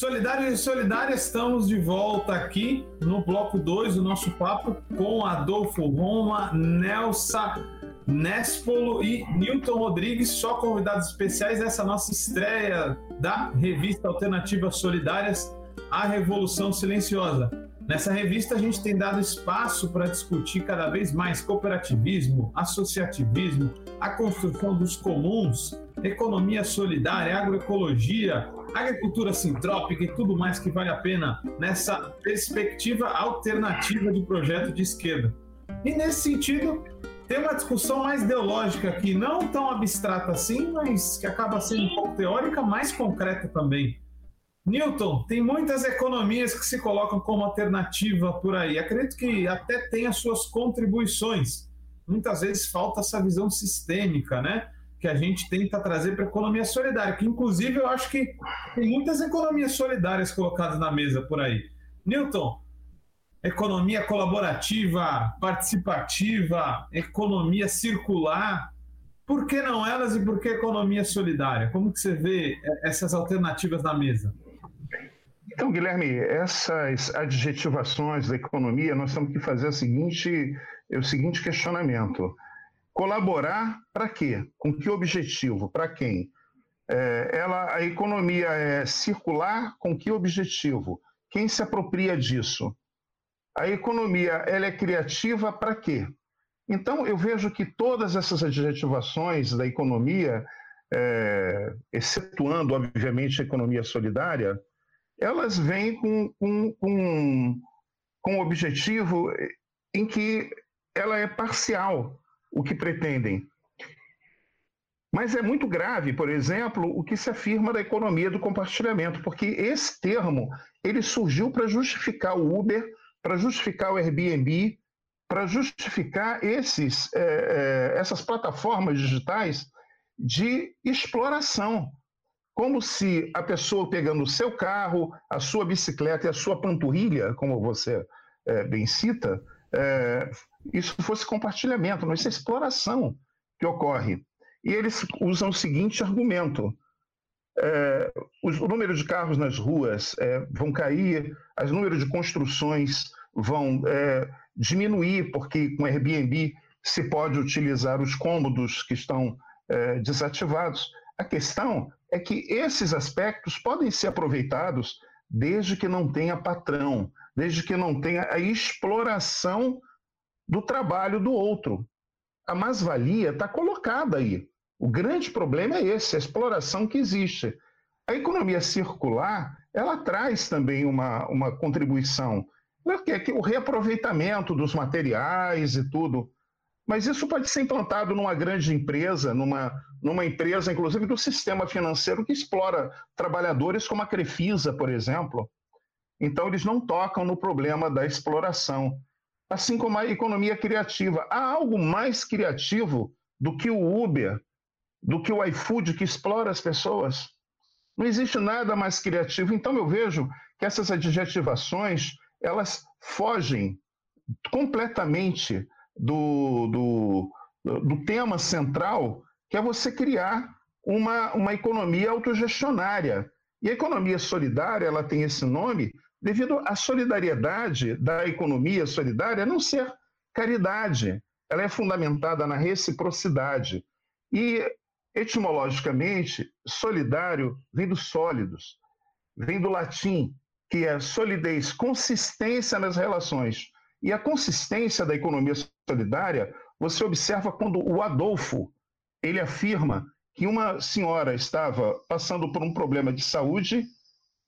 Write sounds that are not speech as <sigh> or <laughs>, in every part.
Solidários e solidárias, estamos de volta aqui no bloco 2 do nosso papo com Adolfo Roma, Nelsa Nespolo e Newton Rodrigues, só convidados especiais nessa nossa estreia da revista Alternativas Solidárias, A Revolução Silenciosa. Nessa revista a gente tem dado espaço para discutir cada vez mais cooperativismo, associativismo, a construção dos comuns, economia solidária, agroecologia, agricultura sintrópica e tudo mais que vale a pena nessa perspectiva alternativa de projeto de esquerda. E nesse sentido, tem uma discussão mais ideológica aqui, não tão abstrata assim, mas que acaba sendo um pouco teórica, mais concreta também. Newton, tem muitas economias que se colocam como alternativa por aí. Acredito que até tem as suas contribuições. Muitas vezes falta essa visão sistêmica, né? que a gente tenta trazer para a economia solidária, que inclusive eu acho que tem muitas economias solidárias colocadas na mesa por aí. Newton, economia colaborativa, participativa, economia circular, por que não elas e por que economia solidária? Como que você vê essas alternativas na mesa? Então, Guilherme, essas adjetivações da economia, nós temos que fazer seguinte, o seguinte questionamento. Colaborar para quê? Com que objetivo? Para quem? É, ela, a economia é circular com que objetivo? Quem se apropria disso? A economia ela é criativa para quê? Então eu vejo que todas essas adjetivações da economia, é, excetuando obviamente a economia solidária, elas vêm com, com, com, com um objetivo em que ela é parcial o que pretendem. Mas é muito grave, por exemplo, o que se afirma da economia do compartilhamento, porque esse termo ele surgiu para justificar o Uber, para justificar o Airbnb, para justificar esses, é, é, essas plataformas digitais de exploração. Como se a pessoa pegando o seu carro, a sua bicicleta e a sua panturrilha, como você é, bem cita, é, isso fosse compartilhamento, não isso é exploração que ocorre. E eles usam o seguinte argumento: é, o número de carros nas ruas é, vão cair, o número de construções vão é, diminuir, porque com Airbnb se pode utilizar os cômodos que estão é, desativados. A questão é que esses aspectos podem ser aproveitados desde que não tenha patrão, desde que não tenha a exploração do trabalho do outro. A mais-valia está colocada aí. O grande problema é esse, a exploração que existe. A economia circular, ela traz também uma, uma contribuição, que é o reaproveitamento dos materiais e tudo. Mas isso pode ser implantado numa grande empresa, numa, numa empresa, inclusive do sistema financeiro, que explora trabalhadores como a Crefisa, por exemplo. Então, eles não tocam no problema da exploração assim como a economia criativa. Há algo mais criativo do que o Uber, do que o iFood que explora as pessoas? Não existe nada mais criativo. Então eu vejo que essas adjetivações elas fogem completamente do, do, do tema central, que é você criar uma, uma economia autogestionária. E a economia solidária ela tem esse nome devido à solidariedade da economia solidária não ser caridade. Ela é fundamentada na reciprocidade. E, etimologicamente, solidário vem dos sólidos, vem do latim, que é solidez, consistência nas relações. E a consistência da economia solidária, você observa quando o Adolfo ele afirma que uma senhora estava passando por um problema de saúde,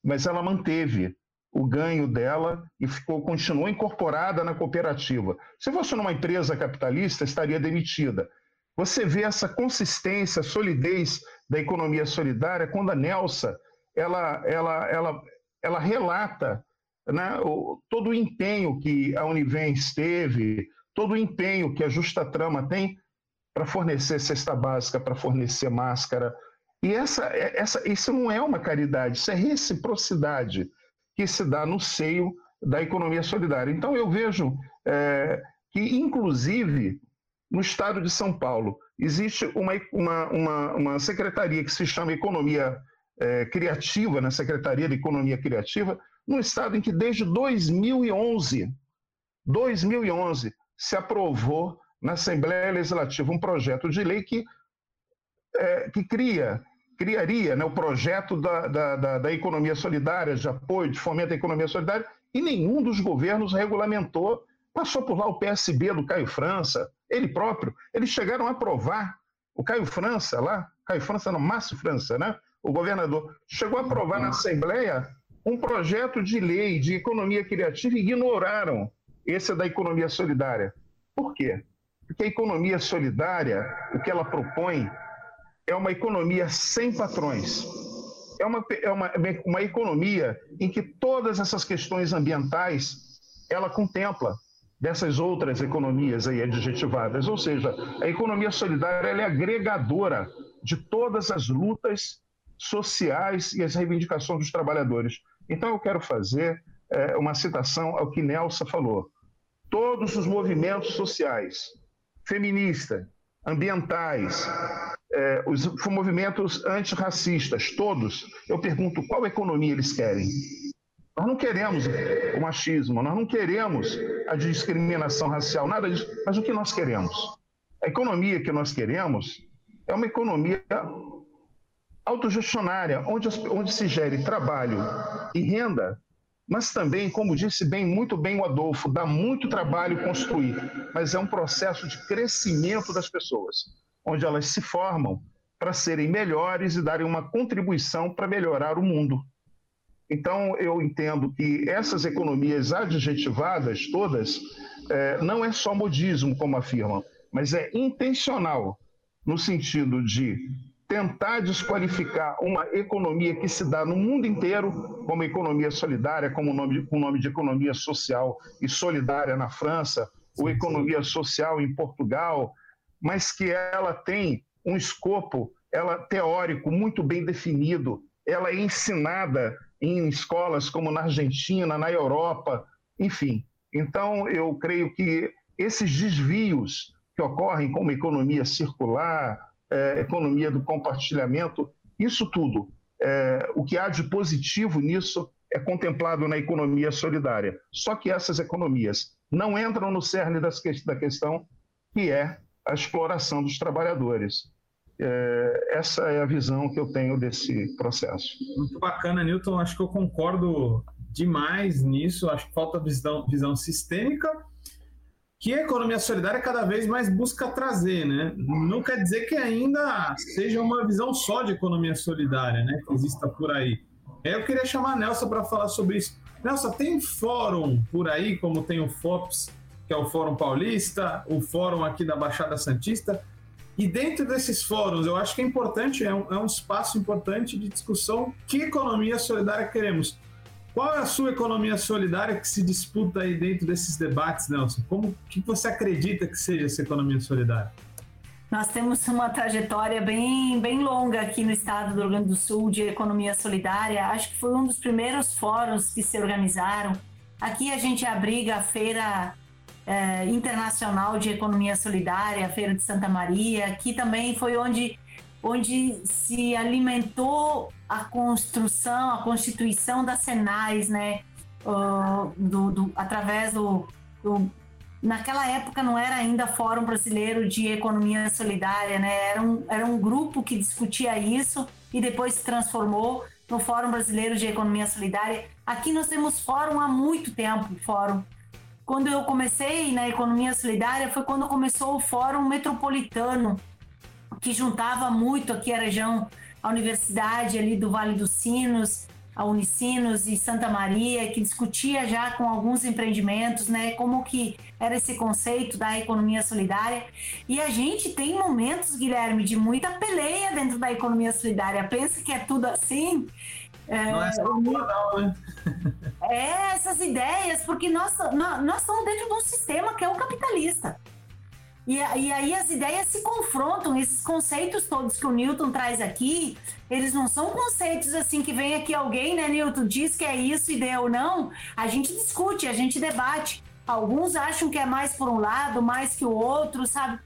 mas ela manteve o ganho dela e ficou, continuou incorporada na cooperativa. Se fosse numa empresa capitalista, estaria demitida. Você vê essa consistência, solidez da economia solidária quando a Nelsa ela, ela, ela, ela relata né, o, todo o empenho que a Univens teve, todo o empenho que a Justa Trama tem para fornecer cesta básica, para fornecer máscara. E essa, essa, isso não é uma caridade, isso é reciprocidade que se dá no seio da economia solidária. Então, eu vejo é, que, inclusive, no estado de São Paulo, existe uma, uma, uma, uma secretaria que se chama Economia é, criativa, na Secretaria de Economia Criativa, num estado em que desde 2011, 2011, se aprovou na Assembleia Legislativa um projeto de lei que, é, que cria, criaria né, o projeto da, da, da, da economia solidária, de apoio, de fomento à economia solidária, e nenhum dos governos regulamentou. Passou por lá o PSB do Caio França, ele próprio, eles chegaram a aprovar, o Caio França lá, Caio França não, Márcio França, né? O governador chegou a aprovar na Assembleia um projeto de lei de economia criativa e ignoraram esse da economia solidária. Por quê? Porque a economia solidária, o que ela propõe, é uma economia sem patrões. É uma, é uma, uma economia em que todas essas questões ambientais ela contempla dessas outras economias aí adjetivadas. Ou seja, a economia solidária é agregadora de todas as lutas sociais e as reivindicações dos trabalhadores. Então eu quero fazer é, uma citação ao que Nelson falou. Todos os movimentos sociais, feministas, ambientais, é, os movimentos antirracistas, todos, eu pergunto qual economia eles querem. Nós não queremos o machismo, nós não queremos a discriminação racial, nada disso, mas o que nós queremos? A economia que nós queremos é uma economia autogestionária, onde, onde se gere trabalho e renda, mas também, como disse bem, muito bem o Adolfo, dá muito trabalho construir, mas é um processo de crescimento das pessoas, onde elas se formam para serem melhores e darem uma contribuição para melhorar o mundo. Então, eu entendo que essas economias adjetivadas todas é, não é só modismo, como afirmam, mas é intencional, no sentido de tentar desqualificar uma economia que se dá no mundo inteiro como economia solidária, como o nome, o nome de economia social e solidária na França, ou economia social em Portugal, mas que ela tem um escopo ela teórico muito bem definido, ela é ensinada em escolas como na Argentina, na Europa, enfim. Então, eu creio que esses desvios que ocorrem como economia circular, é, economia do compartilhamento, isso tudo, é, o que há de positivo nisso é contemplado na economia solidária. Só que essas economias não entram no cerne que, da questão, que é a exploração dos trabalhadores. É, essa é a visão que eu tenho desse processo. Muito bacana, Newton. Acho que eu concordo demais nisso. Acho que falta visão, visão sistêmica que a economia solidária cada vez mais busca trazer, né? Não quer dizer que ainda seja uma visão só de economia solidária, né? Que exista por aí. Eu queria chamar a Nelson para falar sobre isso. Nelson, tem fórum por aí, como tem o FOPS, que é o Fórum Paulista, o fórum aqui da Baixada Santista. E dentro desses fóruns, eu acho que é importante, é um, é um espaço importante de discussão que economia solidária queremos. Qual é a sua economia solidária que se disputa aí dentro desses debates, Nelson? Como que você acredita que seja essa economia solidária? Nós temos uma trajetória bem, bem longa aqui no estado do Rio Grande do Sul de economia solidária. Acho que foi um dos primeiros fóruns que se organizaram. Aqui a gente abriga a Feira é, Internacional de Economia Solidária, a Feira de Santa Maria. Aqui também foi onde onde se alimentou a construção, a constituição das Senais, né? Uh, do, do, através do, do, Naquela época não era ainda Fórum Brasileiro de Economia Solidária, né? Era um, era um grupo que discutia isso e depois se transformou no Fórum Brasileiro de Economia Solidária. Aqui nós temos fórum há muito tempo, fórum. Quando eu comecei na economia solidária foi quando começou o Fórum Metropolitano, que juntava muito aqui a região, a Universidade ali do Vale dos Sinos, a Unicinos e Santa Maria, que discutia já com alguns empreendimentos, né, como que era esse conceito da economia solidária. E a gente tem momentos, Guilherme, de muita peleia dentro da economia solidária. Pensa que é tudo assim. É, não é só não, né? é, essas ideias, porque nós, nós, nós estamos dentro de um sistema que é o capitalista. E, e, aí as ideias se confrontam, esses conceitos todos que o Newton traz aqui, eles não são conceitos assim que vem aqui alguém, né, Newton, diz que é isso e deu não. A gente discute, a gente debate. Alguns acham que é mais por um lado, mais que o outro, sabe?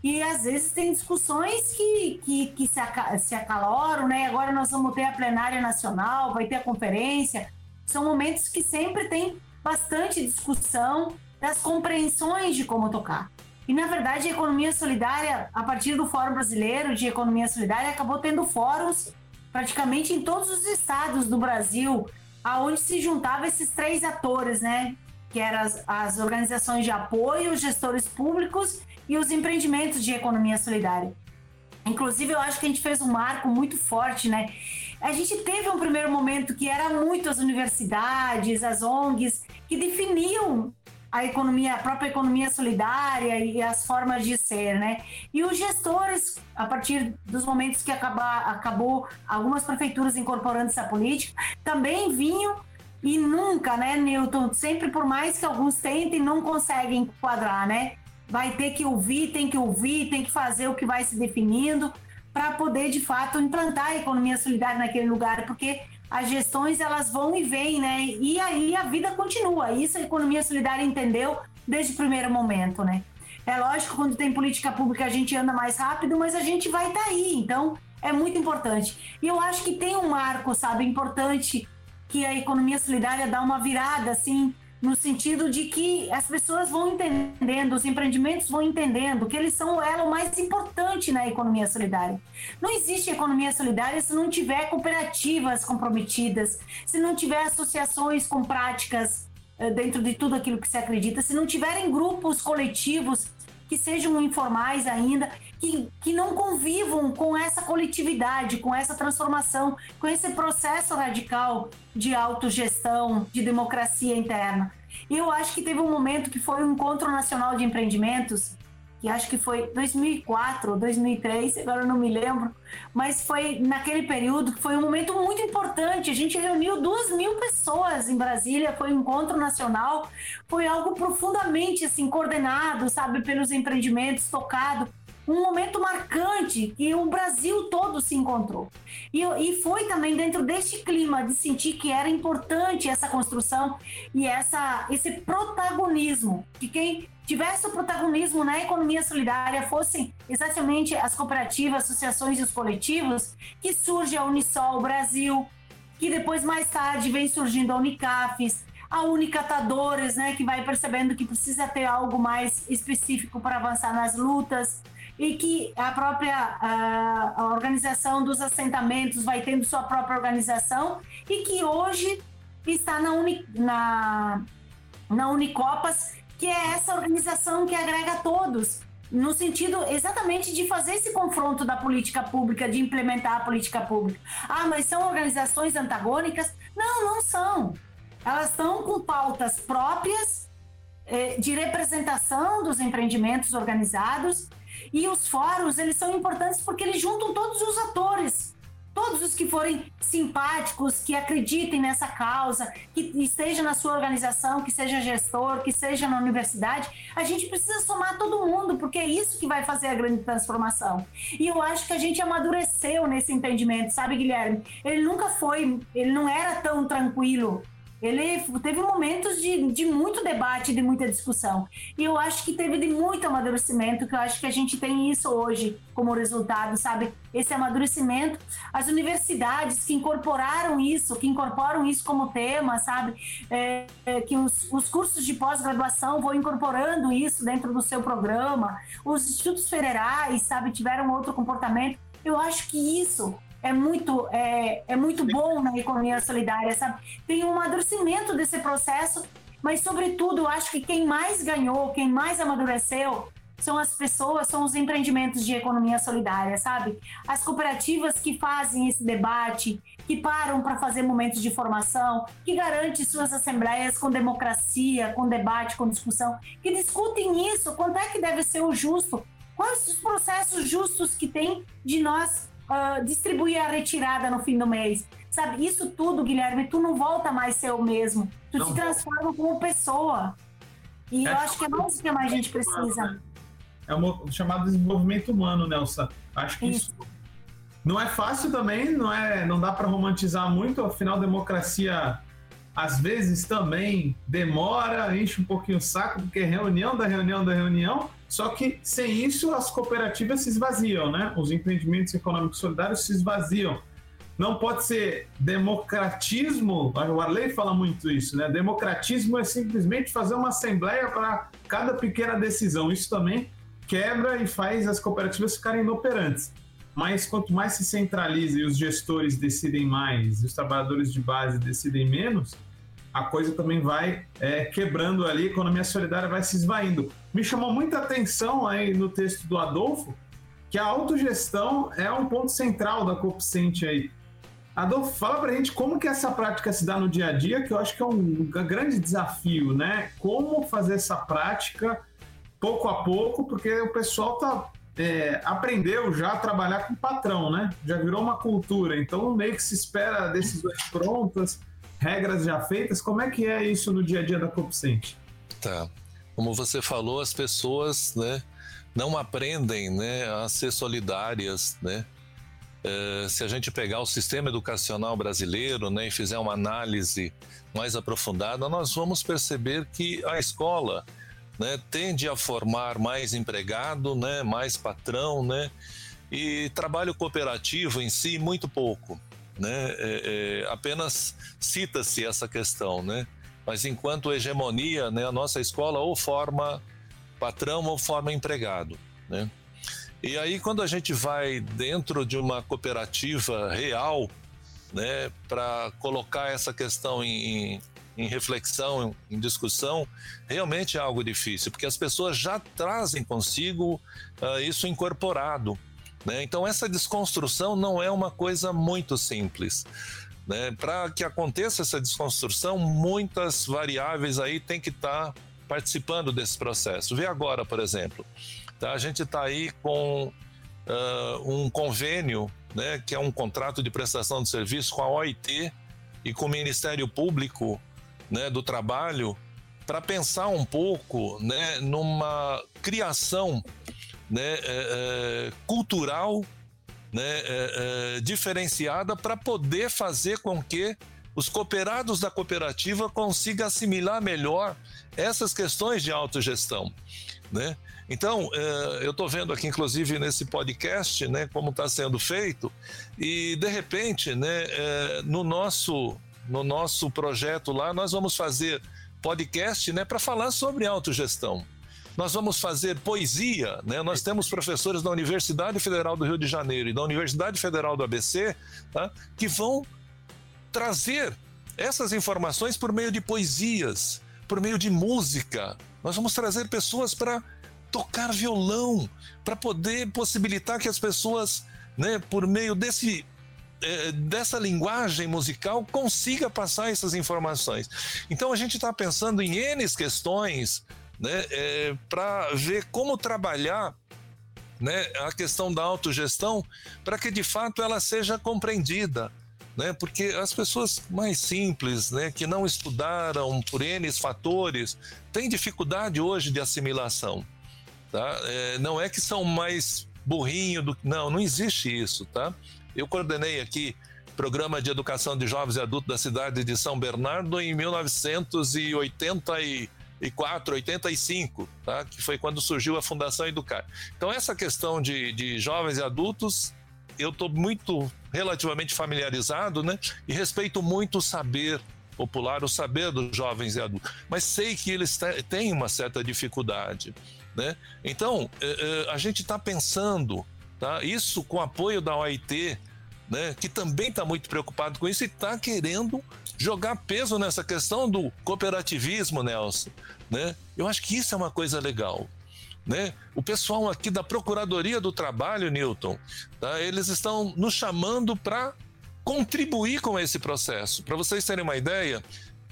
E às vezes tem discussões que, que, que se, aca se acaloram, né? Agora nós vamos ter a plenária nacional, vai ter a conferência. São momentos que sempre tem bastante discussão das compreensões de como tocar. E, na verdade, a economia solidária, a partir do Fórum Brasileiro de Economia Solidária, acabou tendo fóruns praticamente em todos os estados do Brasil, aonde se juntavam esses três atores, né? Que eram as, as organizações de apoio, os gestores públicos e os empreendimentos de economia solidária. Inclusive, eu acho que a gente fez um marco muito forte, né? A gente teve um primeiro momento que era muito as universidades, as ONGs, que definiam a economia, a própria economia solidária e as formas de ser, né? E os gestores, a partir dos momentos que acabar, acabou algumas prefeituras incorporando essa política, também vinham e nunca, né, Newton? Sempre por mais que alguns tentem, não conseguem enquadrar, né? Vai ter que ouvir, tem que ouvir, tem que fazer o que vai se definindo para poder de fato implantar a economia solidária naquele lugar, porque as gestões elas vão e vêm, né? E aí a vida continua. Isso a economia solidária entendeu desde o primeiro momento, né? É lógico, quando tem política pública a gente anda mais rápido, mas a gente vai estar tá aí. Então é muito importante. E eu acho que tem um marco, sabe, importante que a economia solidária dá uma virada assim no sentido de que as pessoas vão entendendo, os empreendimentos vão entendendo que eles são o elo mais importante na economia solidária. Não existe economia solidária se não tiver cooperativas comprometidas, se não tiver associações com práticas eh, dentro de tudo aquilo que se acredita, se não tiverem grupos coletivos que sejam informais ainda, que, que não convivam com essa coletividade, com essa transformação, com esse processo radical de autogestão, de democracia interna. Eu acho que teve um momento que foi o Encontro Nacional de Empreendimentos, que acho que foi 2004 ou 2003, agora eu não me lembro, mas foi naquele período que foi um momento muito importante. A gente reuniu duas mil pessoas em Brasília, foi um encontro nacional, foi algo profundamente assim coordenado, sabe, pelos empreendimentos, tocado um momento marcante que o Brasil todo se encontrou. E, e foi também dentro deste clima de sentir que era importante essa construção e essa, esse protagonismo, que quem tivesse o protagonismo na economia solidária fossem exatamente as cooperativas, associações e os coletivos, que surge a Unisol Brasil, que depois mais tarde vem surgindo a Unicafes, a Unicatadores, né, que vai percebendo que precisa ter algo mais específico para avançar nas lutas e que a própria a, a organização dos assentamentos vai tendo sua própria organização e que hoje está na, Uni, na, na Unicopas, que é essa organização que agrega todos, no sentido exatamente de fazer esse confronto da política pública, de implementar a política pública. Ah, mas são organizações antagônicas? Não, não são. Elas estão com pautas próprias eh, de representação dos empreendimentos organizados e os fóruns, eles são importantes porque eles juntam todos os atores. Todos os que forem simpáticos, que acreditem nessa causa, que esteja na sua organização, que seja gestor, que seja na universidade, a gente precisa somar todo mundo, porque é isso que vai fazer a grande transformação. E eu acho que a gente amadureceu nesse entendimento, sabe, Guilherme? Ele nunca foi, ele não era tão tranquilo ele teve momentos de, de muito debate, de muita discussão. E eu acho que teve de muito amadurecimento, que eu acho que a gente tem isso hoje como resultado, sabe? Esse amadurecimento. As universidades que incorporaram isso, que incorporam isso como tema, sabe? É, é, que os, os cursos de pós-graduação vão incorporando isso dentro do seu programa. Os institutos federais, sabe, tiveram outro comportamento. Eu acho que isso é muito, é, é muito bom na economia solidária, sabe? Tem um amadurecimento desse processo, mas, sobretudo, acho que quem mais ganhou, quem mais amadureceu, são as pessoas, são os empreendimentos de economia solidária, sabe? As cooperativas que fazem esse debate, que param para fazer momentos de formação, que garantem suas assembleias com democracia, com debate, com discussão, que discutem isso, quanto é que deve ser o justo, quais os processos justos que tem de nós uh, distribuir a retirada no fim do mês. Sabe, isso tudo, Guilherme, tu não volta mais ser o mesmo. Tu não. te transforma como pessoa. E é eu acho que é mais que a gente precisa. Né? É o chamado desenvolvimento humano, Nelson. Acho que isso. isso não é fácil também, não é, não dá para romantizar muito, afinal democracia às vezes também demora, enche um pouquinho o saco, porque é reunião da reunião da reunião, só que sem isso as cooperativas se esvaziam, né? Os empreendimentos econômicos solidários se esvaziam. Não pode ser democratismo, o Arley fala muito isso, né? Democratismo é simplesmente fazer uma assembleia para cada pequena decisão. Isso também quebra e faz as cooperativas ficarem inoperantes. Mas quanto mais se centraliza e os gestores decidem mais, os trabalhadores de base decidem menos, a coisa também vai é, quebrando ali, a economia solidária vai se esvaindo. Me chamou muita atenção aí no texto do Adolfo que a autogestão é um ponto central da Coeficiente aí. Adolfo, fala pra gente como que essa prática se dá no dia a dia, que eu acho que é um grande desafio, né? Como fazer essa prática pouco a pouco, porque o pessoal tá é, aprendeu já a trabalhar com patrão, né? Já virou uma cultura, então meio que se espera decisões prontas regras já feitas. Como é que é isso no dia a dia da Copcent? Tá. Como você falou, as pessoas, né, não aprendem, né, a ser solidárias, né? É, se a gente pegar o sistema educacional brasileiro, né, e fizer uma análise mais aprofundada, nós vamos perceber que a escola, né, tende a formar mais empregado, né, mais patrão, né, e trabalho cooperativo em si muito pouco, né? É, é, apenas cita-se essa questão, né? Mas enquanto hegemonia, né, a nossa escola ou forma patrão ou forma empregado, né? E aí quando a gente vai dentro de uma cooperativa real, né, para colocar essa questão em, em reflexão, em discussão, realmente é algo difícil, porque as pessoas já trazem consigo uh, isso incorporado. Né? Então, essa desconstrução não é uma coisa muito simples. Né? Para que aconteça essa desconstrução, muitas variáveis aí têm que estar tá participando desse processo. Vê agora, por exemplo, tá? a gente está aí com uh, um convênio, né, que é um contrato de prestação de serviço com a OIT e com o Ministério Público né, do Trabalho para pensar um pouco né, numa criação né, é, é, cultural né, é, é diferenciada para poder fazer com que os cooperados da cooperativa consigam assimilar melhor essas questões de autogestão. Né? Então, é, eu estou vendo aqui, inclusive, nesse podcast, né, como está sendo feito, e de repente, né, no, nosso, no nosso projeto lá, nós vamos fazer podcast né, para falar sobre autogestão nós vamos fazer poesia, né? Nós temos professores da Universidade Federal do Rio de Janeiro e da Universidade Federal do ABC, tá? que vão trazer essas informações por meio de poesias, por meio de música. Nós vamos trazer pessoas para tocar violão, para poder possibilitar que as pessoas, né, por meio desse é, dessa linguagem musical consiga passar essas informações. Então a gente está pensando em N questões né, é, para ver como trabalhar né, a questão da autogestão para que de fato ela seja compreendida. Né, porque as pessoas mais simples, né, que não estudaram por N fatores, têm dificuldade hoje de assimilação. Tá? É, não é que são mais burrinho do. Não, não existe isso. Tá? Eu coordenei aqui programa de educação de jovens e adultos da cidade de São Bernardo em 1980 e 84, 85, tá? que foi quando surgiu a Fundação Educar. Então, essa questão de, de jovens e adultos, eu estou muito relativamente familiarizado, né? E respeito muito o saber popular, o saber dos jovens e adultos, mas sei que eles têm uma certa dificuldade, né? Então, eh, eh, a gente está pensando, tá? Isso com apoio da OIT, né? Que também está muito preocupado com isso e está querendo jogar peso nessa questão do cooperativismo, Nelson, né? Eu acho que isso é uma coisa legal. Né? O pessoal aqui da Procuradoria do Trabalho, Newton, tá? eles estão nos chamando para contribuir com esse processo. Para vocês terem uma ideia,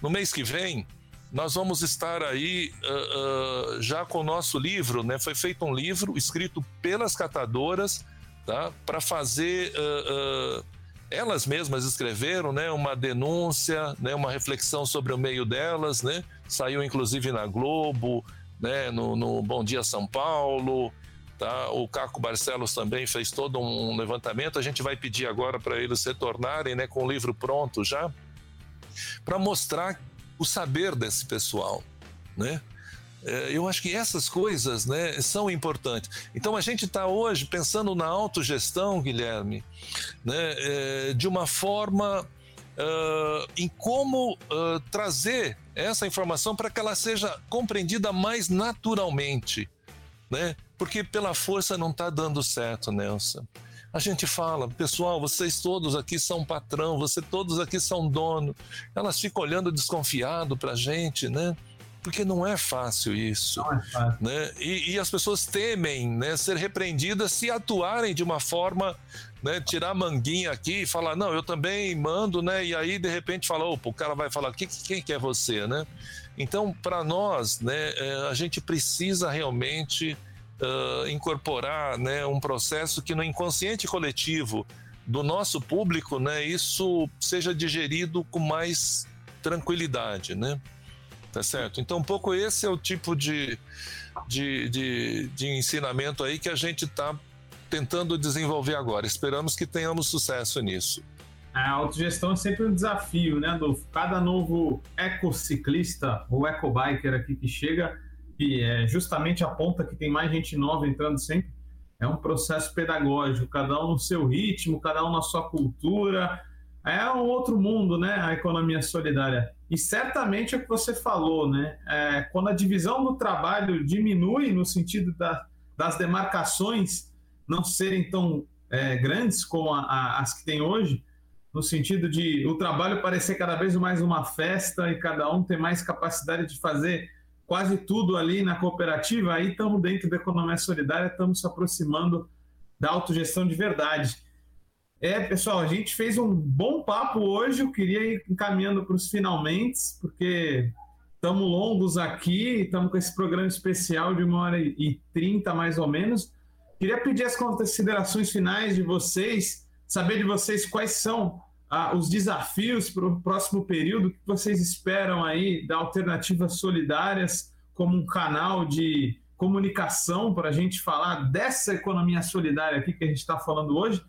no mês que vem, nós vamos estar aí uh, uh, já com o nosso livro, né? Foi feito um livro escrito pelas catadoras, tá? Para fazer uh, elas mesmas escreveram, né, uma denúncia, né, uma reflexão sobre o meio delas, né, saiu inclusive na Globo, né, no, no Bom Dia São Paulo, tá? O Caco Barcelos também fez todo um levantamento. A gente vai pedir agora para eles retornarem, né, com o livro pronto já, para mostrar o saber desse pessoal, né? É, eu acho que essas coisas né, são importantes. Então a gente está hoje pensando na autogestão, Guilherme, né, é, de uma forma uh, em como uh, trazer essa informação para que ela seja compreendida mais naturalmente. Né? Porque pela força não está dando certo, Nelson. A gente fala, pessoal, vocês todos aqui são patrão, vocês todos aqui são dono. Elas ficam olhando desconfiado para a gente, né? Porque não é fácil isso. Não é fácil. Né? E, e, as pessoas temem né, ser repreendidas se atuarem de uma forma, né, tirar a manguinha aqui e falar, não, eu também mando, né? E aí, de repente, fala, opa, o cara vai falar, quem, quem que é você, né? Então, para nós, né, é, a gente precisa realmente uh, incorporar né, um processo que no inconsciente coletivo do nosso público, né, isso seja digerido com mais tranquilidade, né? Tá certo? Então, um pouco esse é o tipo de, de, de, de ensinamento aí que a gente está tentando desenvolver agora. Esperamos que tenhamos sucesso nisso. A autogestão é sempre um desafio, né, Adolfo? Cada novo ecociclista ou ecobiker aqui que chega, que é justamente a ponta que tem mais gente nova entrando sempre, é um processo pedagógico, cada um no seu ritmo, cada um na sua cultura. É um outro mundo, né, a economia solidária. E certamente é o que você falou, né? É, quando a divisão do trabalho diminui no sentido da, das demarcações não serem tão é, grandes como a, a, as que tem hoje, no sentido de o trabalho parecer cada vez mais uma festa e cada um ter mais capacidade de fazer quase tudo ali na cooperativa, aí estamos dentro da economia solidária, estamos se aproximando da autogestão de verdade. É, pessoal, a gente fez um bom papo hoje. Eu queria ir encaminhando para os finalmente, porque estamos longos aqui, estamos com esse programa especial de uma hora e trinta, mais ou menos. Queria pedir as considerações finais de vocês, saber de vocês quais são ah, os desafios para o próximo período, o que vocês esperam aí da Alternativas Solidárias como um canal de comunicação para a gente falar dessa economia solidária aqui que a gente está falando hoje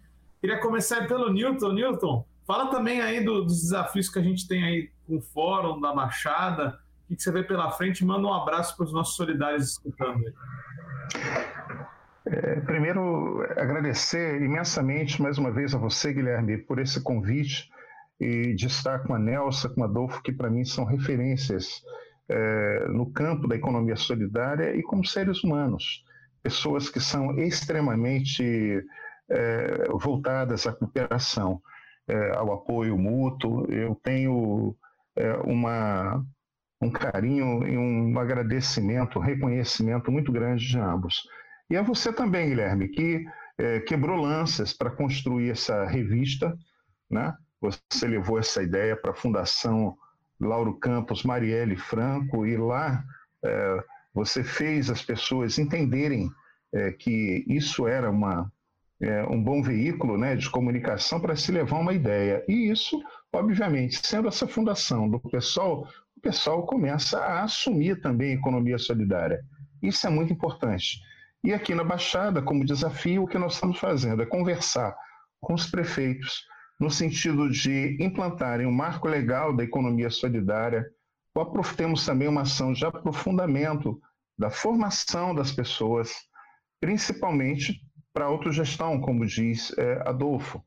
Queria começar pelo Newton. Newton, fala também aí do, dos desafios que a gente tem aí com o Fórum da Baixada. O que, você vê pela frente? Manda um abraço para os nossos solidários escutando aí. É, primeiro, agradecer imensamente mais uma vez a você, Guilherme, por esse convite e de estar com a Nelsa, com a Adolfo, que para mim são referências é, no campo da economia solidária e como seres humanos. Pessoas que são extremamente é, voltadas à cooperação, é, ao apoio mútuo. Eu tenho é, uma, um carinho e um agradecimento, um reconhecimento muito grande de ambos. E a você também, Guilherme, que é, quebrou lanças para construir essa revista, né? Você levou essa ideia para a Fundação Lauro Campos Marielle Franco e lá é, você fez as pessoas entenderem é, que isso era uma, é, um bom veículo né, de comunicação para se levar uma ideia. E isso, obviamente, sendo essa fundação do pessoal, o pessoal começa a assumir também a economia solidária. Isso é muito importante. E aqui na Baixada, como desafio, o que nós estamos fazendo é conversar com os prefeitos no sentido de implantarem um marco legal da economia solidária. Temos também uma ação de aprofundamento da formação das pessoas, principalmente para autogestão, como diz é, Adolfo,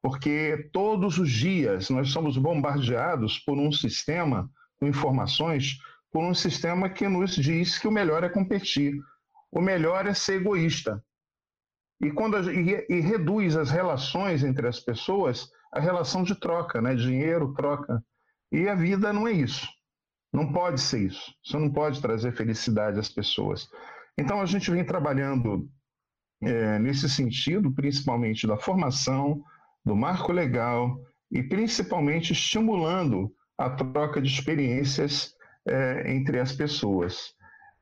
porque todos os dias nós somos bombardeados por um sistema com informações, por um sistema que nos diz que o melhor é competir, o melhor é ser egoísta. E, quando, e, e reduz as relações entre as pessoas a relação de troca, né? dinheiro, troca. E a vida não é isso. Não pode ser isso. Você não pode trazer felicidade às pessoas. Então a gente vem trabalhando é, nesse sentido, principalmente da formação, do marco legal e principalmente estimulando a troca de experiências é, entre as pessoas.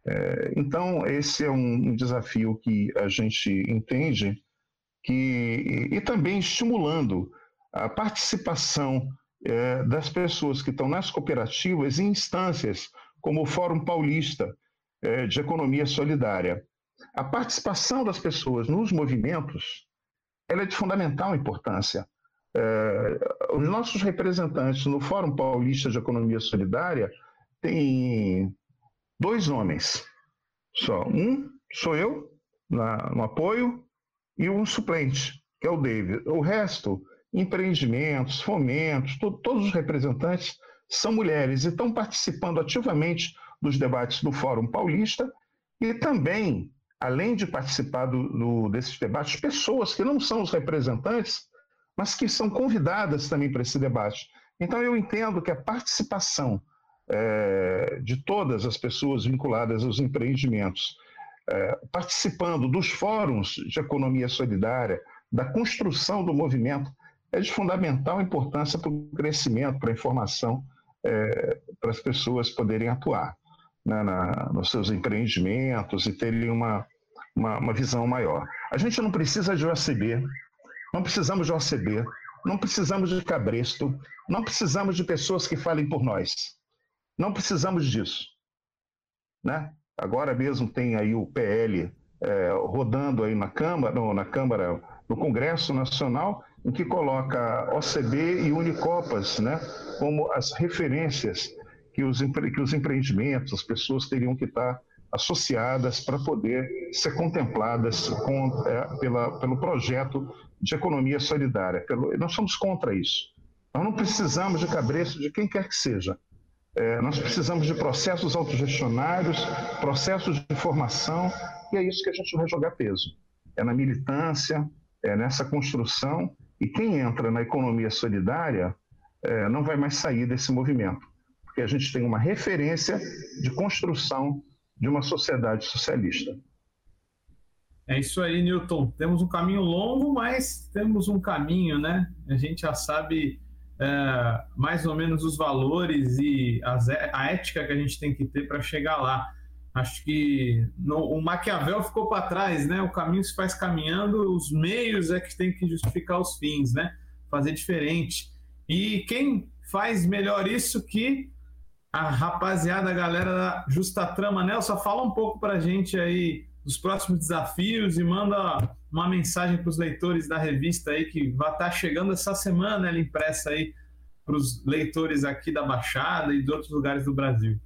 É, então, esse é um desafio que a gente entende que, e, e também estimulando a participação é, das pessoas que estão nas cooperativas em instâncias como o Fórum Paulista é, de Economia Solidária, a participação das pessoas nos movimentos ela é de fundamental importância, É, os nossos representantes no Fórum Paulista de Economia Solidária têm dois homens só. Um sou eu, na, no apoio, e um suplente, que é o David. O resto, empreendimentos, fomentos, to, todos os representantes são mulheres e estão participando ativamente dos debates do Fórum Paulista e também, além de participar do, do, desses debates, pessoas que não são os representantes mas que são convidadas também para esse debate. Então, eu entendo que a participação é, de todas as pessoas vinculadas aos empreendimentos, é, participando dos fóruns de economia solidária, da construção do movimento, é de fundamental importância para o crescimento, para a informação, é, para as pessoas poderem atuar né, na, nos seus empreendimentos e terem uma, uma, uma visão maior. A gente não precisa de OCB, não precisamos de OCB, não precisamos de cabresto, não precisamos de pessoas que falem por nós. Não precisamos disso. Né? Agora mesmo tem aí o PL é, rodando aí na Câmara, no, na Câmara, no Congresso Nacional, em que coloca OCB e Unicopas né, como as referências que os, que os empreendimentos, as pessoas teriam que estar associadas para poder ser contempladas com, é, pela, pelo projeto de economia solidária. Pelo, nós somos contra isso. Nós não precisamos de cabresto de quem quer que seja. É, nós precisamos de processos autogestionários, processos de formação, e é isso que a gente vai jogar peso. É na militância, é nessa construção, e quem entra na economia solidária é, não vai mais sair desse movimento, porque a gente tem uma referência de construção de uma sociedade socialista. É isso aí, Newton. Temos um caminho longo, mas temos um caminho, né? A gente já sabe é, mais ou menos os valores e as, a ética que a gente tem que ter para chegar lá. Acho que no, o Maquiavel ficou para trás, né? O caminho se faz caminhando, os meios é que tem que justificar os fins, né? Fazer diferente. E quem faz melhor isso que a rapaziada, a galera da Justa Trama, Nelson, fala um pouco para a gente aí dos próximos desafios e manda uma mensagem para os leitores da revista aí que vai estar tá chegando essa semana, ela impressa aí para os leitores aqui da Baixada e de outros lugares do Brasil.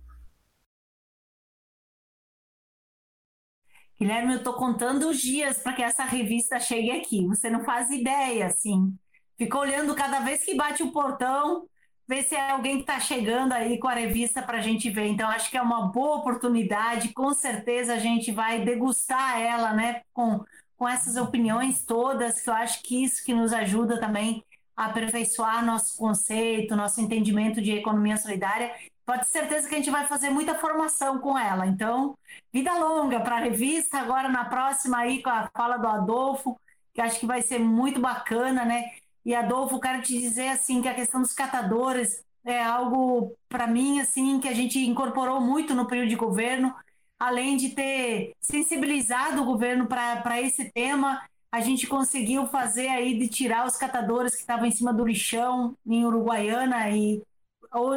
Guilherme, eu estou contando os dias para que essa revista chegue aqui. Você não faz ideia, assim. Fica olhando cada vez que bate o portão, ver se é alguém que está chegando aí com a revista para a gente ver. Então, acho que é uma boa oportunidade. Com certeza a gente vai degustar ela, né? Com, com essas opiniões todas, que eu acho que isso que nos ajuda também a aperfeiçoar nosso conceito, nosso entendimento de economia solidária. Pode ter certeza que a gente vai fazer muita formação com ela. Então, vida longa para a revista. Agora, na próxima, aí, com a fala do Adolfo, que acho que vai ser muito bacana, né? E Adolfo, quero te dizer assim que a questão dos catadores é algo para mim assim que a gente incorporou muito no período de governo, além de ter sensibilizado o governo para esse tema, a gente conseguiu fazer aí de tirar os catadores que estavam em cima do lixão em Uruguaiana e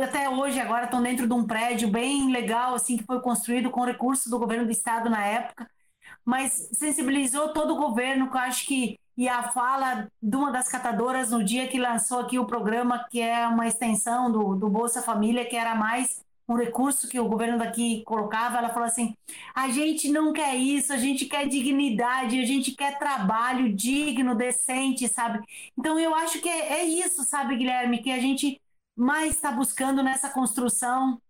até hoje agora estão dentro de um prédio bem legal assim que foi construído com recursos do governo do estado na época, mas sensibilizou todo o governo, que eu acho que e a fala de uma das catadoras no dia que lançou aqui o programa, que é uma extensão do, do Bolsa Família, que era mais um recurso que o governo daqui colocava, ela falou assim: a gente não quer isso, a gente quer dignidade, a gente quer trabalho digno, decente, sabe? Então eu acho que é, é isso, sabe, Guilherme, que a gente mais está buscando nessa construção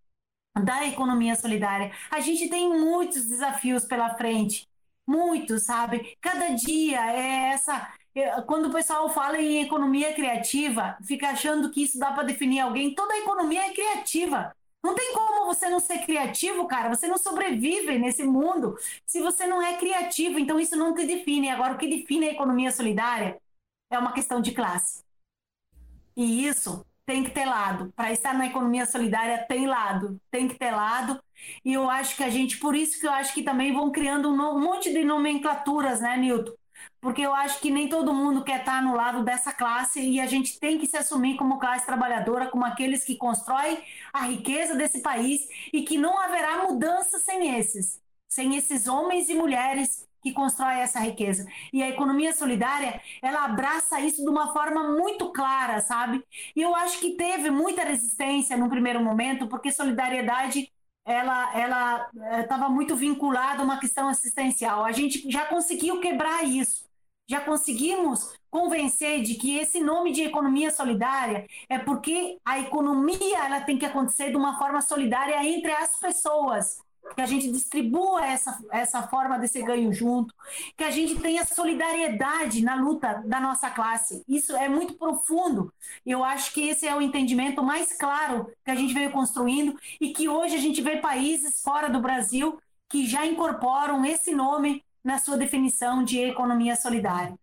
da economia solidária. A gente tem muitos desafios pela frente muito, sabe? Cada dia é essa. É, quando o pessoal fala em economia criativa, fica achando que isso dá para definir alguém. Toda economia é criativa. Não tem como você não ser criativo, cara. Você não sobrevive nesse mundo se você não é criativo. Então, isso não te define. Agora, o que define a economia solidária é uma questão de classe. E isso tem que ter lado. Para estar na economia solidária, tem lado. Tem que ter lado. E eu acho que a gente, por isso que eu acho que também vão criando um, monte de nomenclaturas, né, Nilton? Porque eu acho que nem todo mundo quer estar no lado dessa classe e a gente tem que se assumir como classe trabalhadora, como aqueles que constroem a riqueza desse país e que não haverá mudança sem esses, sem esses homens e mulheres que constrói essa riqueza. E a economia solidária, ela abraça isso de uma forma muito clara, sabe? E eu acho que teve muita resistência no primeiro momento, porque solidariedade ela ela estava eh, muito vinculada a uma questão assistencial. A gente já conseguiu quebrar isso. Já conseguimos convencer de que esse nome de economia solidária é porque a economia ela tem que acontecer de uma forma solidária entre as pessoas que a gente distribua essa, essa forma desse ganho junto, que a gente tenha solidariedade na luta da nossa classe. Isso é muito profundo. Eu acho que esse é o entendimento mais claro que a gente veio construindo e que hoje a gente vê países fora do Brasil que já incorporam esse nome na sua definição de economia solidária.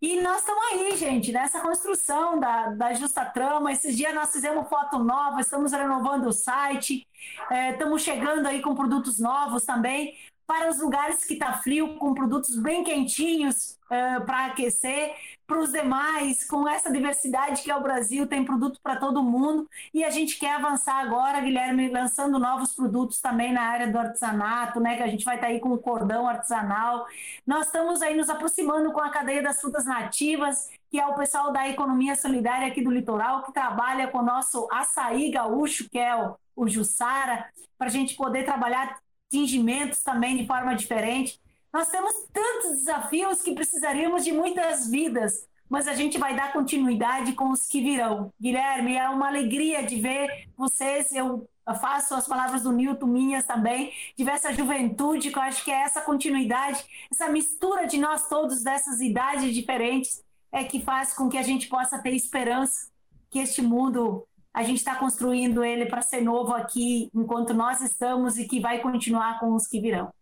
E nós estamos aí, gente, nessa construção da, da Justa Trama. Esses dias nós fizemos foto nova, estamos renovando o site, é, estamos chegando aí com produtos novos também para os lugares que está frio, com produtos bem quentinhos uh, para aquecer. Para os demais, com essa diversidade que é o Brasil, tem produto para todo mundo. E a gente quer avançar agora, Guilherme, lançando novos produtos também na área do artesanato, né? Que a gente vai estar tá aí com o cordão artesanal. Nós estamos aí nos aproximando com a cadeia das frutas nativas, que é o pessoal da economia solidária aqui do litoral, que trabalha com o nosso açaí gaúcho, que é o, o Jussara, para a gente poder trabalhar tingimentos também de forma diferente. Nós temos tantos desafios que precisaríamos de muitas vidas, mas a gente vai dar continuidade com os que virão. Guilherme, é uma alegria de ver vocês. Eu faço as palavras do Newton minhas também, de ver essa juventude, que eu acho que é essa continuidade, essa mistura de nós todos dessas idades diferentes, é que faz com que a gente possa ter esperança que este mundo a gente está construindo ele para ser novo aqui enquanto nós estamos e que vai continuar com os que virão.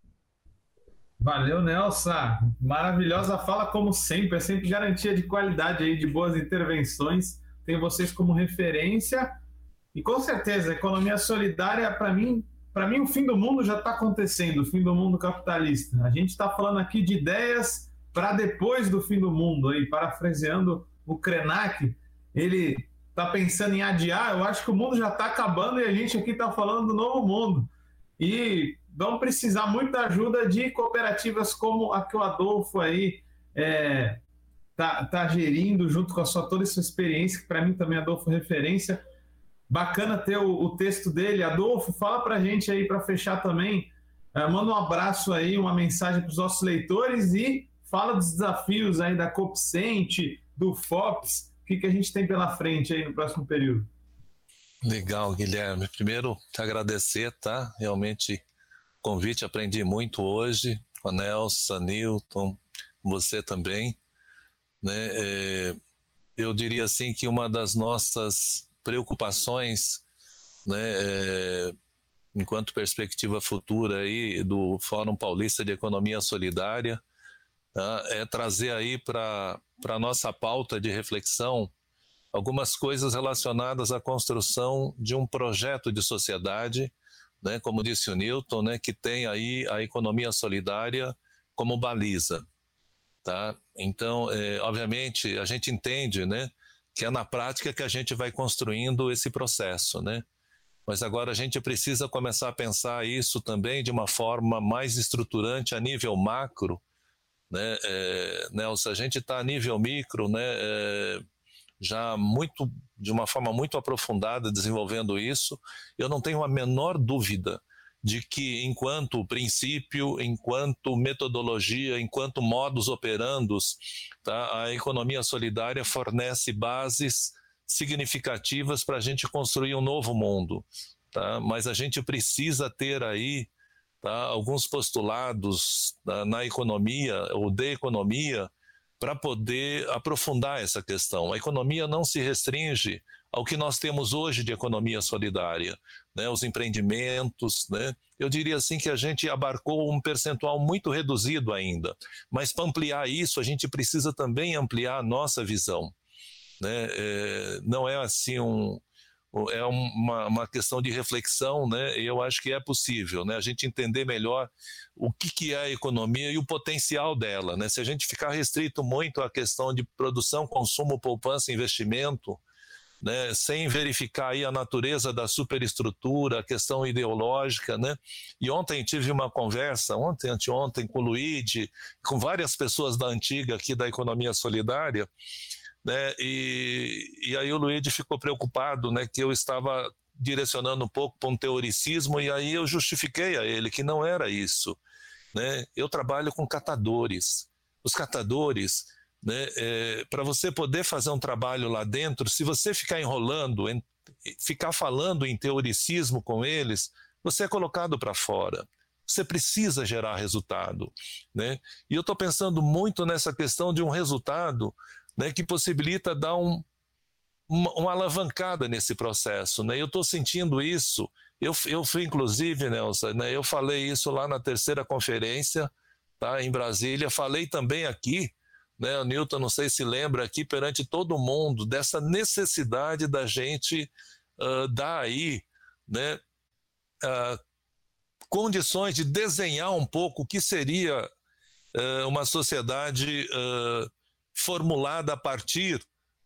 Valeu, Nelsa. Maravilhosa fala, como sempre. É sempre garantia de qualidade aí, de boas intervenções. Tenho vocês como referência. E com certeza, a economia solidária, para mim, para mim, o fim do mundo já está acontecendo, o fim do mundo capitalista. A gente está falando aqui de ideias para depois do fim do mundo, aí, parafraseando o Krenak, ele está pensando em adiar, eu acho que o mundo já está acabando e a gente aqui está falando do novo mundo. E vão precisar muita ajuda de cooperativas como a que o Adolfo aí é, tá, tá gerindo junto com a sua toda essa experiência, que para mim também Adolfo é referência. Bacana ter o, o texto dele. Adolfo, fala para a gente aí para fechar também. É, manda um abraço aí, uma mensagem para os nossos leitores e fala dos desafios aí da Copcente, do FOPS, que, que a gente tem pela frente aí no próximo período? Legal, Guilherme. Primeiro, agradecer, tá? Realmente, convite, aprendi muito hoje com a Nelson, Newton, você também. Né? É, eu diria assim que uma das nossas preocupações, né, é, enquanto perspectiva futura aí do Fórum Paulista de Economia Solidária, tá? é trazer aí para a nossa pauta de reflexão algumas coisas relacionadas à construção de um projeto de sociedade, né, como disse o Newton, né, que tem aí a economia solidária como baliza. Tá? Então, é, obviamente, a gente entende né, que é na prática que a gente vai construindo esse processo. Né? Mas agora a gente precisa começar a pensar isso também de uma forma mais estruturante a nível macro, né, é, Nelson, a gente está a nível micro, né, é, já muito, de uma forma muito aprofundada desenvolvendo isso. Eu não tenho a menor dúvida de que, enquanto princípio, enquanto metodologia, enquanto modus operandos, tá, a economia solidária fornece bases significativas para a gente construir um novo mundo. Tá? Mas a gente precisa ter aí tá, alguns postulados na, na economia ou de economia para poder aprofundar essa questão. A economia não se restringe ao que nós temos hoje de economia solidária, né, os empreendimentos, né? Eu diria assim que a gente abarcou um percentual muito reduzido ainda, mas para ampliar isso a gente precisa também ampliar a nossa visão, né? É, não é assim um, é uma, uma questão de reflexão, né? E eu acho que é possível, né? A gente entender melhor o que, que é a economia e o potencial dela, né? Se a gente ficar restrito muito à questão de produção, consumo, poupança, investimento, né, sem verificar aí a natureza da superestrutura, a questão ideológica, né? E ontem tive uma conversa, ontem, anteontem, com o Luigi, com várias pessoas da antiga aqui da economia solidária, né? E, e aí o Luigi ficou preocupado, né, que eu estava direcionando um pouco para um teoricismo e aí eu justifiquei a ele que não era isso, né? Eu trabalho com catadores. Os catadores né? É, para você poder fazer um trabalho lá dentro, se você ficar enrolando, em, ficar falando em teoricismo com eles, você é colocado para fora. Você precisa gerar resultado. Né? E eu estou pensando muito nessa questão de um resultado né, que possibilita dar um, uma, uma, alavancada nesse processo. Né? Eu estou sentindo isso. Eu, eu fui, inclusive, Nelson, né, eu falei isso lá na terceira conferência tá, em Brasília, falei também aqui né, o Newton, não sei se lembra aqui perante todo mundo dessa necessidade da gente uh, dar aí né, uh, condições de desenhar um pouco o que seria uh, uma sociedade formulada a partir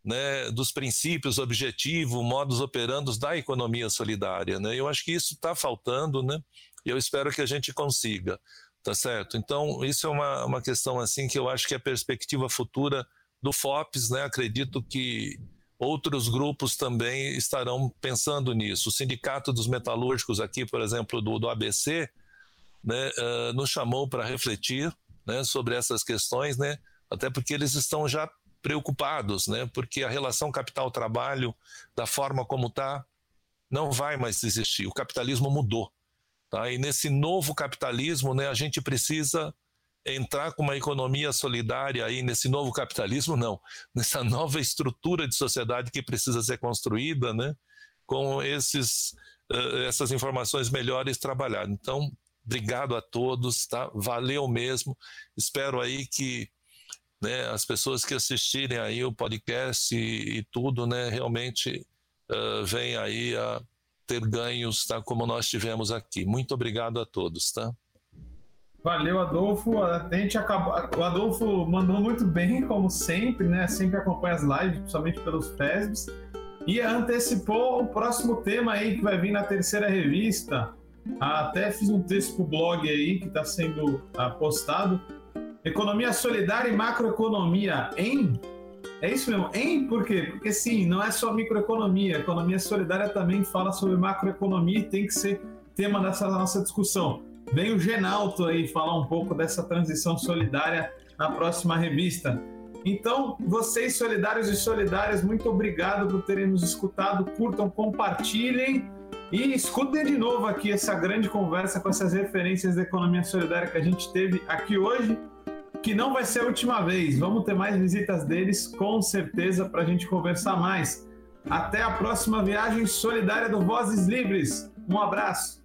né, dos princípios, objetivos, modos operandos da economia solidária. Né? Eu acho que isso está faltando, né? E eu espero que a gente consiga tá certo? Então, isso é uma, uma questão assim que eu acho que é a perspectiva futura do FOPS, né? Acredito que outros grupos também estarão pensando nisso. O Sindicato dos Metalúrgicos aqui, por exemplo, do, do ABC, né, uh, nos chamou para refletir né, sobre essas questões, né? Até porque eles estão já preocupados, né? Porque a relação capital-trabalho, da forma como está, não vai mais existir. O capitalismo mudou. Tá? E nesse novo capitalismo, né, a gente precisa entrar com uma economia solidária aí nesse novo capitalismo, não, <laughs> nessa nova estrutura de sociedade que precisa ser construída, né, com esses, uh, essas informações melhores trabalhadas. Então, obrigado a todos, tá? Valeu mesmo. Espero aí que né, as pessoas que assistirem aí o podcast e, e tudo, né, realmente uh, venham aí a ter ganhos, tá? Como nós tivemos aqui. Muito obrigado a todos, tá? Valeu, Adolfo. A gente acabou... O Adolfo mandou muito bem, como sempre, né? Sempre acompanha as lives, principalmente pelos FESBs. E antecipou o próximo tema aí que vai vir na terceira revista. Até fiz um texto pro blog aí que está sendo ah, postado. Economia solidária e macroeconomia em é isso mesmo. Em por quê? Porque sim, não é só microeconomia. Economia solidária também fala sobre macroeconomia e tem que ser tema dessa nossa discussão. Vem o Genalto aí falar um pouco dessa transição solidária na próxima revista. Então, vocês solidários e solidárias, muito obrigado por terem nos escutado. Curtam, compartilhem e escutem de novo aqui essa grande conversa com essas referências da economia solidária que a gente teve aqui hoje que não vai ser a última vez. Vamos ter mais visitas deles, com certeza, para a gente conversar mais. Até a próxima viagem solidária do Vozes Livres. Um abraço.